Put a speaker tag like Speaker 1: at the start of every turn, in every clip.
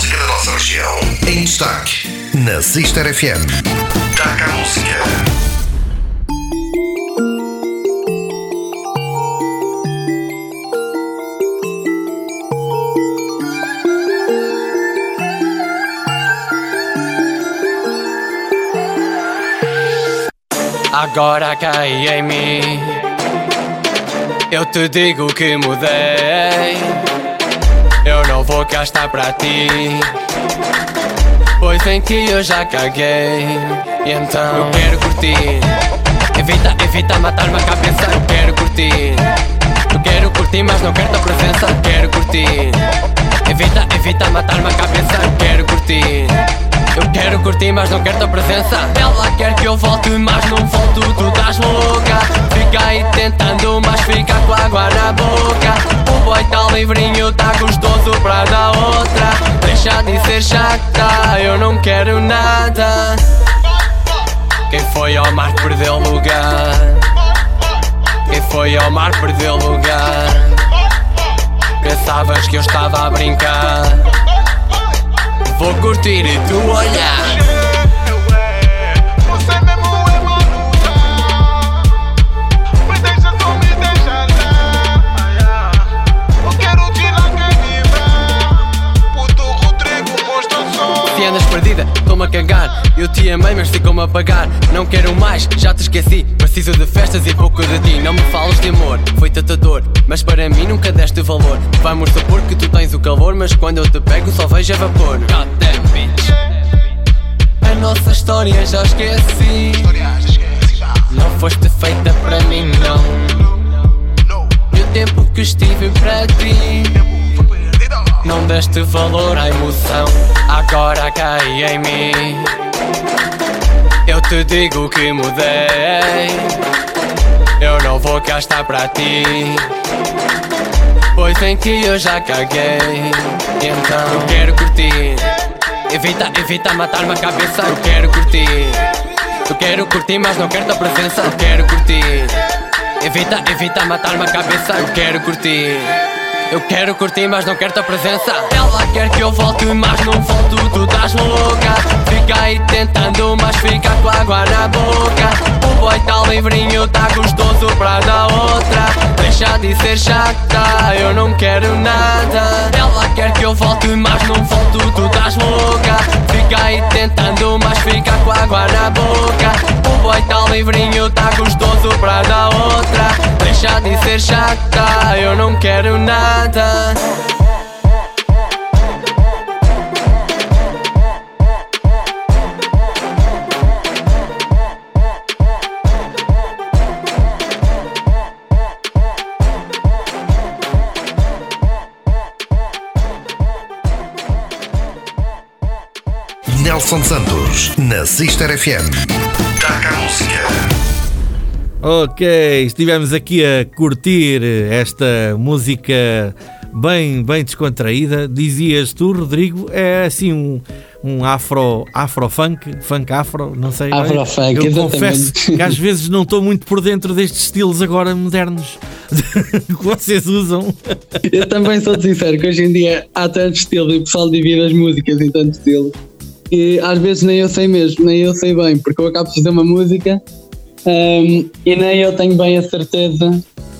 Speaker 1: música da nossa região. Em destaque, na Sister FM. Taca a música.
Speaker 2: Agora cai em mim. Eu te digo que mudei. Vou cá estar para ti. Pois em que eu já caguei. E então eu quero curtir. Evita, evita matar-me a cabeça. Eu quero curtir. Eu quero curtir, mas não quero tua presença. Eu quero curtir. Evita, evita matar-me a cabeça. Eu quero curtir. Eu quero curtir, mas não quero tua presença. Ela quer que eu volte, mas não volto. Tu estás louca. Fica aí tentando, mas fica com água na boca. O boy tá livrinho, tá gostoso pra dar outra. Deixa de ser chata, eu não quero nada. Quem foi ao mar perdeu lugar. Quem foi ao mar perdeu lugar. Pensavas que eu estava a brincar. Vou curtir e tu olhar.
Speaker 3: Você
Speaker 2: perdida, estou-me a cagar. Eu te amei, mas ficou-me a pagar. Não quero mais, já te esqueci. Preciso de festas e pouco de ti. Não me falas de amor, foi tentador. Mas para mim nunca deste valor. Vamos supor que tu tens o calor, mas quando eu te pego só vejo a vapor. God damn, bitch. A nossa história já esqueci. Não foste feita para mim, não. E o tempo que estive para ti. Não deste valor à emoção, agora cai em mim. Eu te digo que mudei. Eu não vou cá estar para ti. Pois em que eu já caguei. Então eu quero curtir. Evita, evita matar-me a cabeça. Eu quero curtir. Eu quero curtir, mas não quero tua presença. Eu quero curtir. Evita, evita matar-me a cabeça. Eu quero curtir. Eu quero curtir, mas não quero tua presença. Ela quer que eu volte, mas não volto. Tu estás louca. Fica aí tentando, mas fica com água na boca. Livrinho, tá gostoso pra dar outra. Deixa de ser chata, eu não quero nada. Ela quer que eu volte, mas não volto. Tu estás louca. Fica aí tentando, mas fica com água na boca. O boy tá livrinho, tá gostoso pra dar outra. Deixa de ser chata, eu não quero nada.
Speaker 1: Nelson Santos, na Sister FM. Taca a música.
Speaker 4: Ok, estivemos aqui a curtir esta música bem, bem descontraída. Dizias tu, Rodrigo, é assim um, um afro, afro funk, funk afro, não sei.
Speaker 5: Afro funk,
Speaker 4: Eu
Speaker 5: exatamente.
Speaker 4: confesso que às vezes não estou muito por dentro destes estilos agora modernos que vocês usam.
Speaker 5: Eu também sou sincero que hoje em dia há tanto estilo e o pessoal divide as músicas em tanto estilo e às vezes nem eu sei mesmo, nem eu sei bem, porque eu acabo de fazer uma música hum, e nem eu tenho bem a certeza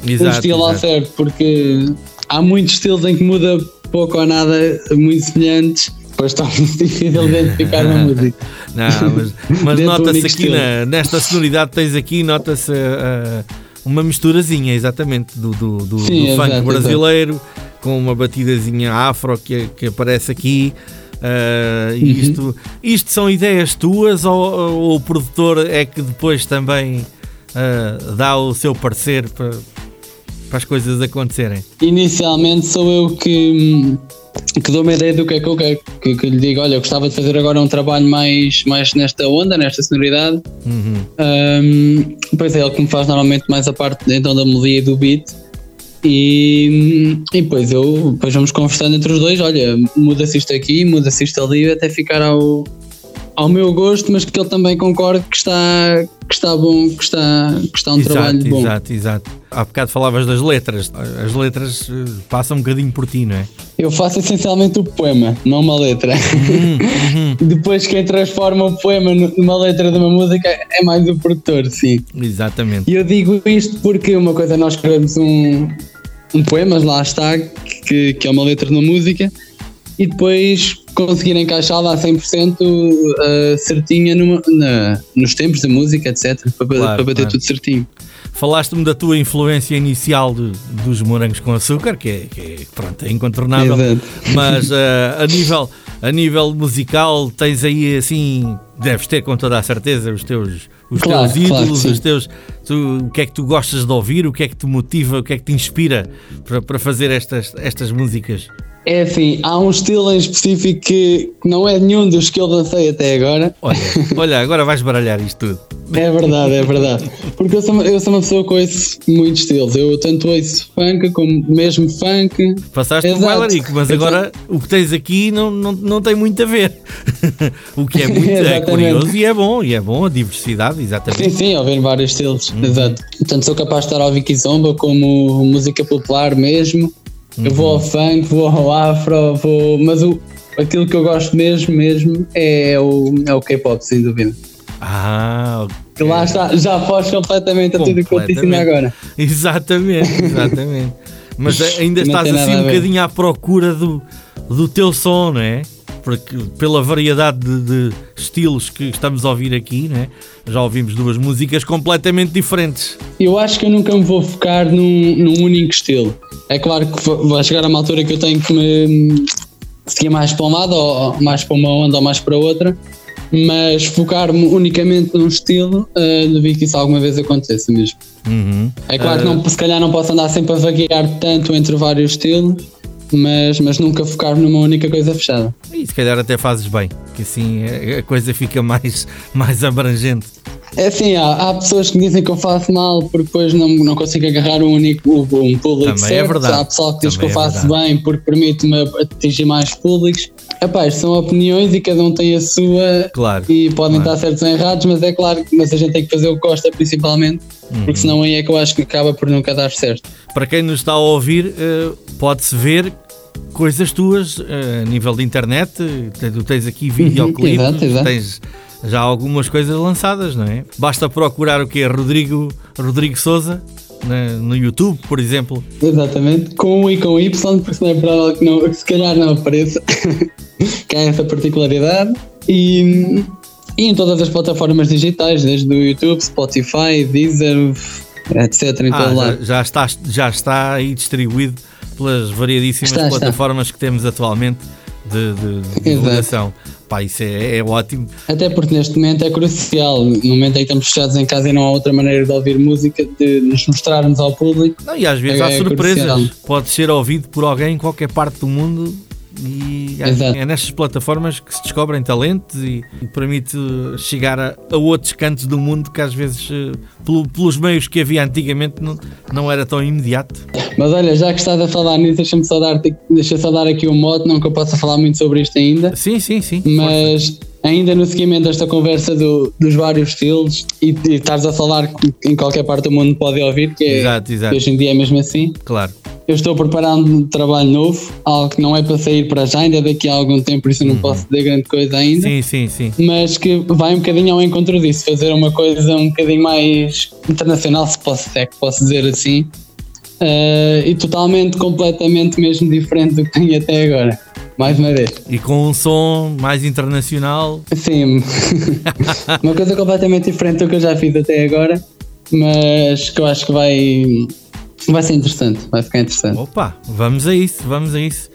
Speaker 5: do
Speaker 4: Exato,
Speaker 5: estilo ao
Speaker 4: exato.
Speaker 5: certo, porque há muitos estilos em que muda pouco ou nada, muito semelhantes, depois está muito difícil identificar uma música.
Speaker 4: Não, mas, mas
Speaker 5: do
Speaker 4: nota-se aqui
Speaker 5: estilo.
Speaker 4: na- nesta sonoridade que tens aqui, nota-se ah, uma misturazinha exatamente do, do, do-
Speaker 5: Sim,
Speaker 4: do funk
Speaker 5: exato,
Speaker 4: brasileiro com uma batidazinha afro que, que aparece aqui. E
Speaker 5: Uhum.
Speaker 4: isto, isto são ideias tuas ou, ou o produtor é que depois também ah, dá o seu parecer para, para as coisas acontecerem?
Speaker 5: Inicialmente sou eu que, que dou uma ideia do que é que eu quero, que, que lhe digo, olha, eu gostava de fazer agora um trabalho mais, mais nesta onda, nesta sonoridade.
Speaker 4: Uhum.
Speaker 5: Um, depois é ele que me faz normalmente mais a parte então da melodia e do beat. E, e depois eu depois vamos conversando entre os dois, olha, muda-se isto aqui, muda-se isto ali, até ficar ao, ao meu gosto, mas que ele também concorde que está, que está bom, que está, que está um
Speaker 4: exato,
Speaker 5: trabalho bom.
Speaker 4: exato, exato. Há bocado falavas das letras. As letras eh, passam um bocadinho por ti, não é?
Speaker 5: Eu faço essencialmente o poema, não uma letra.
Speaker 4: Uhum,
Speaker 5: Depois quem transforma o poema numa letra de uma música é mais o produtor, sim.
Speaker 4: Exatamente.
Speaker 5: E eu digo isto porque uma coisa nós escrevemos um, um poema, lá está, que, que é uma letra de uma música, e depois conseguir encaixá-la a 100% uh, certinha numa, na, nos tempos da música, etc. Para,
Speaker 4: Claro,
Speaker 5: para bater
Speaker 4: claro.
Speaker 5: tudo certinho.
Speaker 4: Falaste-me da tua influência inicial de- dos morangos com açúcar, que é, que é, pronto, é incontornável.
Speaker 5: Exato.
Speaker 4: Mas eh, a, nível, a nível musical, tens aí assim, deves ter com toda a certeza os teus, os
Speaker 5: Claro,
Speaker 4: teus
Speaker 5: claro
Speaker 4: ídolos,
Speaker 5: sim.
Speaker 4: os teus, tu- o que é que tu gostas de ouvir, o que é que te motiva, o que é que te inspira para, para fazer estas, estas músicas.
Speaker 5: É assim, há um estilo em específico que não é nenhum dos que eu dancei até agora.
Speaker 4: Olha, olha, agora vais baralhar isto tudo.
Speaker 5: É verdade, é verdade. Porque eu sou, uma- eu sou uma pessoa que ouço muitos estilos. Eu tanto ouço funk como mesmo funk.
Speaker 4: Passaste por
Speaker 5: Exato.
Speaker 4: bailarico, mas
Speaker 5: Exato.
Speaker 4: agora o que tens aqui não, não, não tem muito a ver. o que é muito é curioso e é bom, e é bom a diversidade, exatamente.
Speaker 5: Sim, sim, ouvir vários estilos.
Speaker 4: Uhum.
Speaker 5: Exato. Tanto sou capaz de estar a ouvir kizomba como música popular mesmo. Eu vou
Speaker 4: Uhum.
Speaker 5: ao funk, vou ao afro, vou. Mas o, aquilo que eu gosto mesmo, mesmo é o, é o K-pop, sem dúvida.
Speaker 4: Ah, ok.
Speaker 5: Que lá está, já foge completamente a tudo o que eu te ensino agora.
Speaker 4: Exatamente, exatamente. Mas ainda estás assim um bocadinho à procura do, do teu som, não é? Porque pela variedade de, de estilos que estamos a ouvir aqui, não é? já ouvimos duas músicas completamente diferentes.
Speaker 5: Eu acho que eu nunca me vou focar num, num único estilo. É claro que va- vai chegar a uma altura que eu tenho que me seguir mais para um lado, ou mais para uma onda, ou mais para outra, mas focar-me unicamente num estilo, uh, duvido que isso alguma vez aconteça mesmo.
Speaker 4: Uhum.
Speaker 5: É claro que
Speaker 4: Ah.
Speaker 5: não, se calhar não posso andar sempre a vaguear tanto entre vários estilos, mas, mas nunca focar-me numa única coisa fechada.
Speaker 4: E se calhar até fazes bem, que assim a coisa fica mais, mais abrangente.
Speaker 5: É assim, há, há pessoas que dizem que eu faço mal porque depois não, não consigo agarrar um único um público
Speaker 4: Também é
Speaker 5: certo.
Speaker 4: verdade.
Speaker 5: Há pessoal que diz
Speaker 4: Também
Speaker 5: que eu
Speaker 4: é
Speaker 5: faço
Speaker 4: verdade.
Speaker 5: bem porque permite-me atingir mais públicos. Epá, isto são opiniões e cada um tem a sua
Speaker 4: Claro,
Speaker 5: e podem
Speaker 4: claro.
Speaker 5: estar certos ou errados, mas é claro que mas a gente tem que fazer o que gosta principalmente,
Speaker 4: Uhum.
Speaker 5: porque senão aí é que eu acho que acaba por nunca dar certo.
Speaker 4: Para quem nos está a ouvir, eh, pode-se ver coisas tuas eh, a nível de internet. eh, Tu tens aqui videoclipes,
Speaker 5: Uhum, exato, exato.
Speaker 4: tens já algumas coisas lançadas, não é? Basta procurar o que é Rodrigo, Rodrigo Souza na- no YouTube, por exemplo.
Speaker 5: Exatamente, com U e com Y, porque senão é provável que, não, que se calhar não apareça, que há essa particularidade. E, e em todas as plataformas digitais, desde o YouTube, Spotify, Deezer, etc. Em
Speaker 4: Ah,
Speaker 5: todo
Speaker 4: já, já está, já está aí distribuído pelas variadíssimas
Speaker 5: Está, está.
Speaker 4: plataformas que temos atualmente de, de- de divulgação. Pá, isso é, é ótimo.
Speaker 5: Até porque neste momento é crucial, no momento em que estamos fechados em casa e não há outra maneira de ouvir música, de nos mostrarmos ao público.
Speaker 4: Não, e às vezes
Speaker 5: É-
Speaker 4: há surpresas. Pode ser ouvido por alguém em qualquer parte do mundo e é- nestas plataformas que se descobrem talentos e, e permite chegar a, a outros cantos do mundo que às vezes, eh, pelo- pelos meios que havia antigamente, não, não era tão imediato.
Speaker 5: Mas olha, já que estás a falar nisso, deixa-me só dar, deixa só dar aqui um mote, não que eu possa falar muito sobre isto ainda.
Speaker 4: Sim, sim, sim.
Speaker 5: Mas ainda no seguimento desta conversa do- dos vários estilos e, e estás a falar que em qualquer parte do mundo pode ouvir, que é,
Speaker 4: Exato, exato.
Speaker 5: que hoje em dia é mesmo assim.
Speaker 4: Claro.
Speaker 5: Eu estou preparando um trabalho novo, algo que não é para sair para já, ainda daqui a algum tempo, por isso não posso dizer grande coisa ainda.
Speaker 4: Sim, sim, sim.
Speaker 5: Mas que vai um bocadinho ao encontro disso, fazer uma coisa um bocadinho mais internacional, se, posso, se é que posso dizer assim, Eh, e totalmente, completamente mesmo diferente do que tenho até agora. Mais uma vez.
Speaker 4: E com um som mais internacional.
Speaker 5: Sim, uma coisa completamente diferente do que eu já fiz até agora, mas que eu acho que vai, vai ser interessante, vai ficar interessante.
Speaker 4: Opa, vamos a isso, vamos a isso.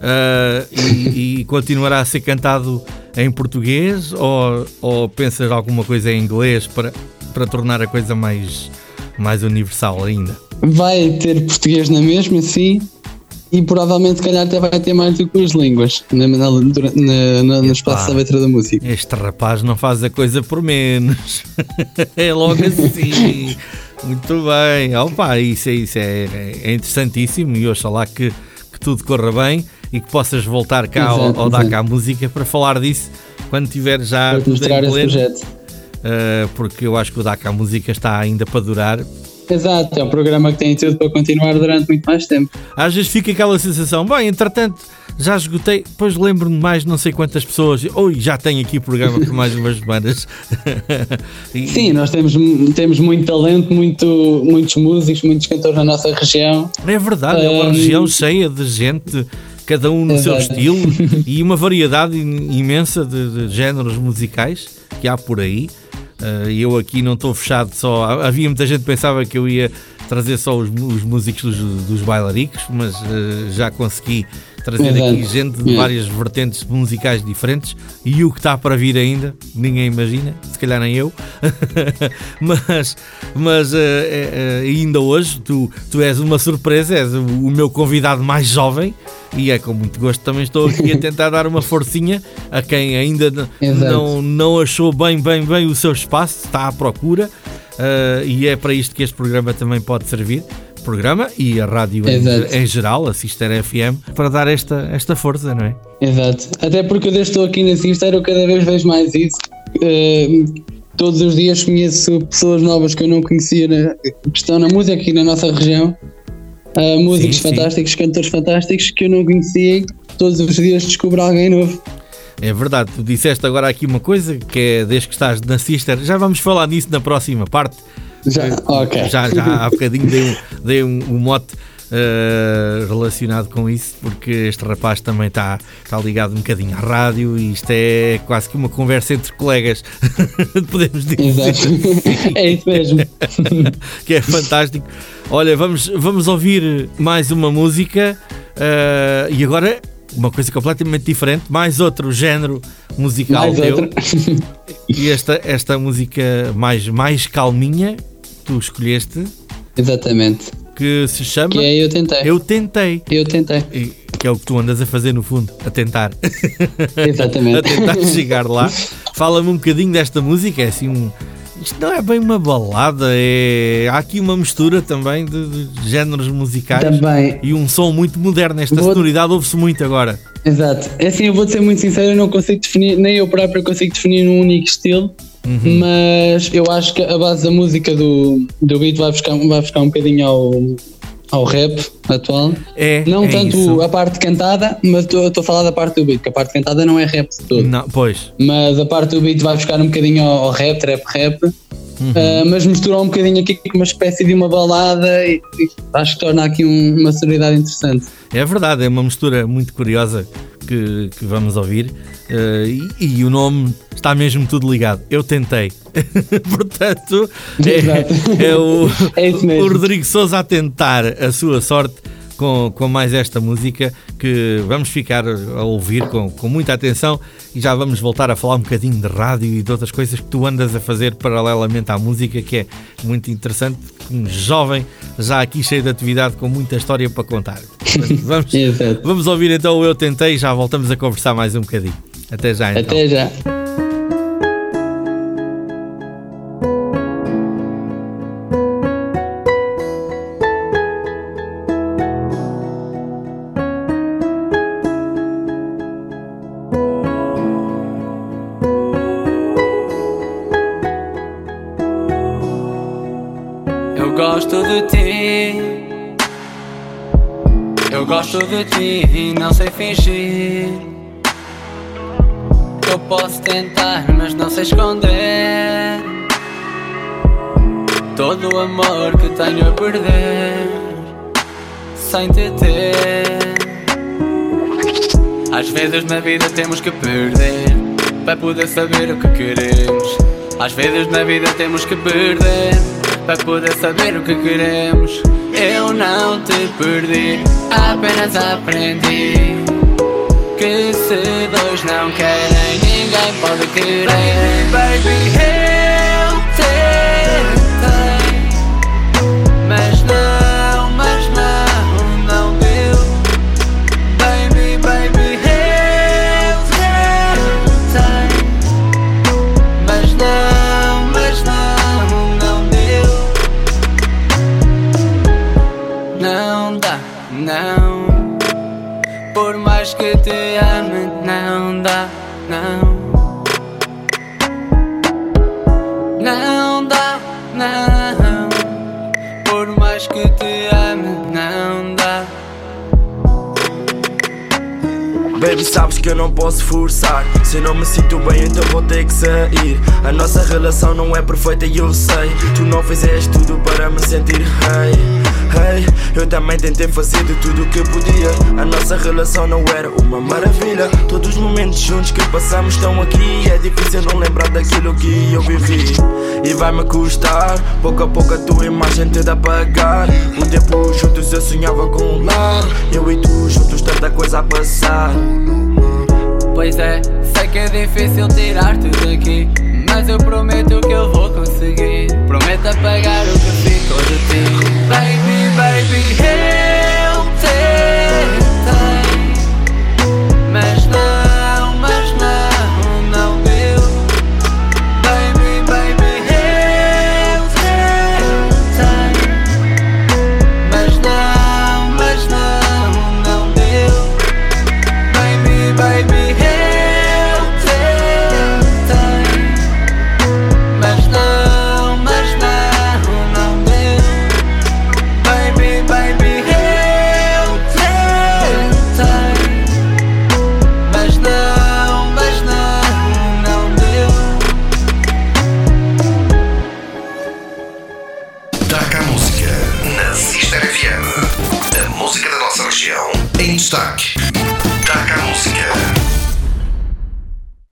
Speaker 4: Ah, e, e continuará a ser cantado em português ou, ou pensas alguma coisa em inglês para, para tornar a coisa mais, mais universal ainda?
Speaker 5: Vai ter português na mesma, sim, e provavelmente, se calhar, até vai ter mais do que duas línguas na, na, na- na- no espaço da letra da música.
Speaker 4: Este rapaz não faz a coisa por menos. é logo assim. Muito bem. Opa, isso, é- isso é, é interessantíssimo e oxalá que, que tudo corra bem e que possas voltar cá ao,
Speaker 5: Exato,
Speaker 4: ao
Speaker 5: exato.
Speaker 4: Dakar Música para falar disso quando tiver já
Speaker 5: Para mostrar esse projeto.
Speaker 4: uh, porque eu acho que o Dakar Música está ainda para durar.
Speaker 5: Exato, é um programa que tem tudo para continuar durante muito mais tempo.
Speaker 4: Às vezes fica aquela sensação, bem, entretanto já esgotei, depois lembro-me mais não sei quantas pessoas, oi, já tenho aqui programa por mais umas semanas. E-
Speaker 5: Sim, nós temos, temos muito talento, muito, muitos músicos, muitos cantores na nossa região.
Speaker 4: É verdade, é uma região cheia de gente, cada um no seu estilo e uma variedade im- imensa de, de géneros musicais que há por aí. Uh, eu aqui não estou fechado só. Havia muita gente que pensava que eu ia trazer só os, os músicos dos, dos bailaricos, mas uh, já consegui trazer
Speaker 5: Exato.
Speaker 4: aqui gente de várias vertentes musicais diferentes e o que está para vir ainda, ninguém imagina, se calhar nem eu. mas mas uh, eh, ainda hoje tu, tu és uma surpresa, és o, o meu convidado mais jovem e é com muito gosto também estou aqui a tentar dar uma forcinha a quem ainda não, não achou bem, bem, bem o seu espaço, está à procura uh, e é para isto que este programa também pode servir. Programa e a rádio em, em geral, a Sister FM, para dar esta, esta força, não é?
Speaker 5: Exato. Até porque eu desde que estou aqui na Sister, eu cada vez vejo mais isso. Eh, todos os dias conheço pessoas novas que eu não conhecia, na- que estão na música aqui na nossa região. Eh, músicos
Speaker 4: Sim, sim.
Speaker 5: fantásticos, cantores fantásticos que eu não conhecia e todos os dias descubro alguém novo.
Speaker 4: É verdade, tu disseste agora aqui uma coisa que é desde que estás na Sister, já vamos falar nisso na próxima parte.
Speaker 5: Já.
Speaker 4: Já, já há bocadinho dei um, dei um, um mote eh, relacionado com isso, porque este rapaz também está está ligado um bocadinho à rádio e isto é quase que uma conversa entre colegas, podemos dizer.
Speaker 5: Exato. é isso mesmo.
Speaker 4: que é fantástico. Olha, vamos, vamos ouvir mais uma música eh, e agora uma coisa completamente diferente, mais outro género musical
Speaker 5: Mais
Speaker 4: teu. E esta, esta música mais, mais calminha, tu escolheste,
Speaker 5: Exatamente.
Speaker 4: que se chama
Speaker 5: Que é eu tentei.
Speaker 4: Eu Tentei.
Speaker 5: Eu tentei.
Speaker 4: E- Que é o que tu andas a fazer no fundo, a tentar.
Speaker 5: Exatamente.
Speaker 4: a tentar chegar lá. Fala-me um bocadinho desta música, é assim um. Isto não é bem uma balada, é. Há aqui uma mistura também de, de géneros musicais
Speaker 5: Também.
Speaker 4: e um som muito moderno. Esta
Speaker 5: Vou-
Speaker 4: sonoridade ouve-se muito agora.
Speaker 5: Exato. É assim, eu vou ser muito sincero, eu não consigo definir, nem eu próprio consigo definir um único estilo,
Speaker 4: Uhum.
Speaker 5: mas eu acho que a base da música do, do beat vai buscar, vai buscar um bocadinho ao, ao rap atual.
Speaker 4: É,
Speaker 5: Não
Speaker 4: é
Speaker 5: tanto
Speaker 4: isso.
Speaker 5: a parte cantada, mas estou a falar da parte do beat, que a parte cantada não é rap de todo.
Speaker 4: Não, pois.
Speaker 5: Mas a parte do beat vai buscar um bocadinho ao, ao rap, trap rap,
Speaker 4: Uhum.
Speaker 5: ah, mas mistura um bocadinho aqui com uma espécie de uma balada e, e acho que torna aqui um- uma sonoridade interessante.
Speaker 4: É verdade, é uma mistura muito curiosa que, que vamos ouvir eh, e, e o nome está mesmo tudo ligado. Eu tentei. Portanto, é, é o,
Speaker 5: É
Speaker 4: o Rodrigo Souza a tentar a sua sorte com, com mais esta música que vamos ficar a ouvir com, com muita atenção e já vamos voltar a falar um bocadinho de rádio e de outras coisas que tu andas a fazer paralelamente à música, que é muito interessante. Um jovem já aqui cheio de atividade com muita história para contar. Vamos, vamos ouvir então o Eu Tentei e já voltamos a conversar mais um bocadinho. Até já então.
Speaker 5: Até já.
Speaker 2: Eu gosto de ti e não sei fingir. Eu posso tentar, mas não sei esconder. Todo o amor que tenho a perder. Sem te ter. Às vezes na vida temos que perder para poder saber o que queremos. Às vezes na vida temos que perder para poder saber o que queremos. Eu não te perdi, apenas aprendi que se dois não querem, ninguém pode querer. Baby, eu Baby,
Speaker 6: sabes que eu não posso forçar. Se eu não me sinto bem, então vou ter que sair. A nossa relação não é perfeita e eu sei. Tu não fizeste tudo para me sentir rei. Eu também tentei fazer de tudo o que podia. A nossa relação não era uma maravilha. Todos os momentos juntos que passamos estão aqui. É difícil não lembrar daquilo que eu vivi. E vai-me custar, pouco a pouco a tua imagem te dá pagar. Um tempo juntos eu sonhava com um lar. Eu e tu juntos, tanta coisa a passar.
Speaker 5: Pois é, sei que é difícil tirar-te daqui. Mas eu prometo que eu vou conseguir. Prometo apagar o que ficou de ti. Baby, baby, eu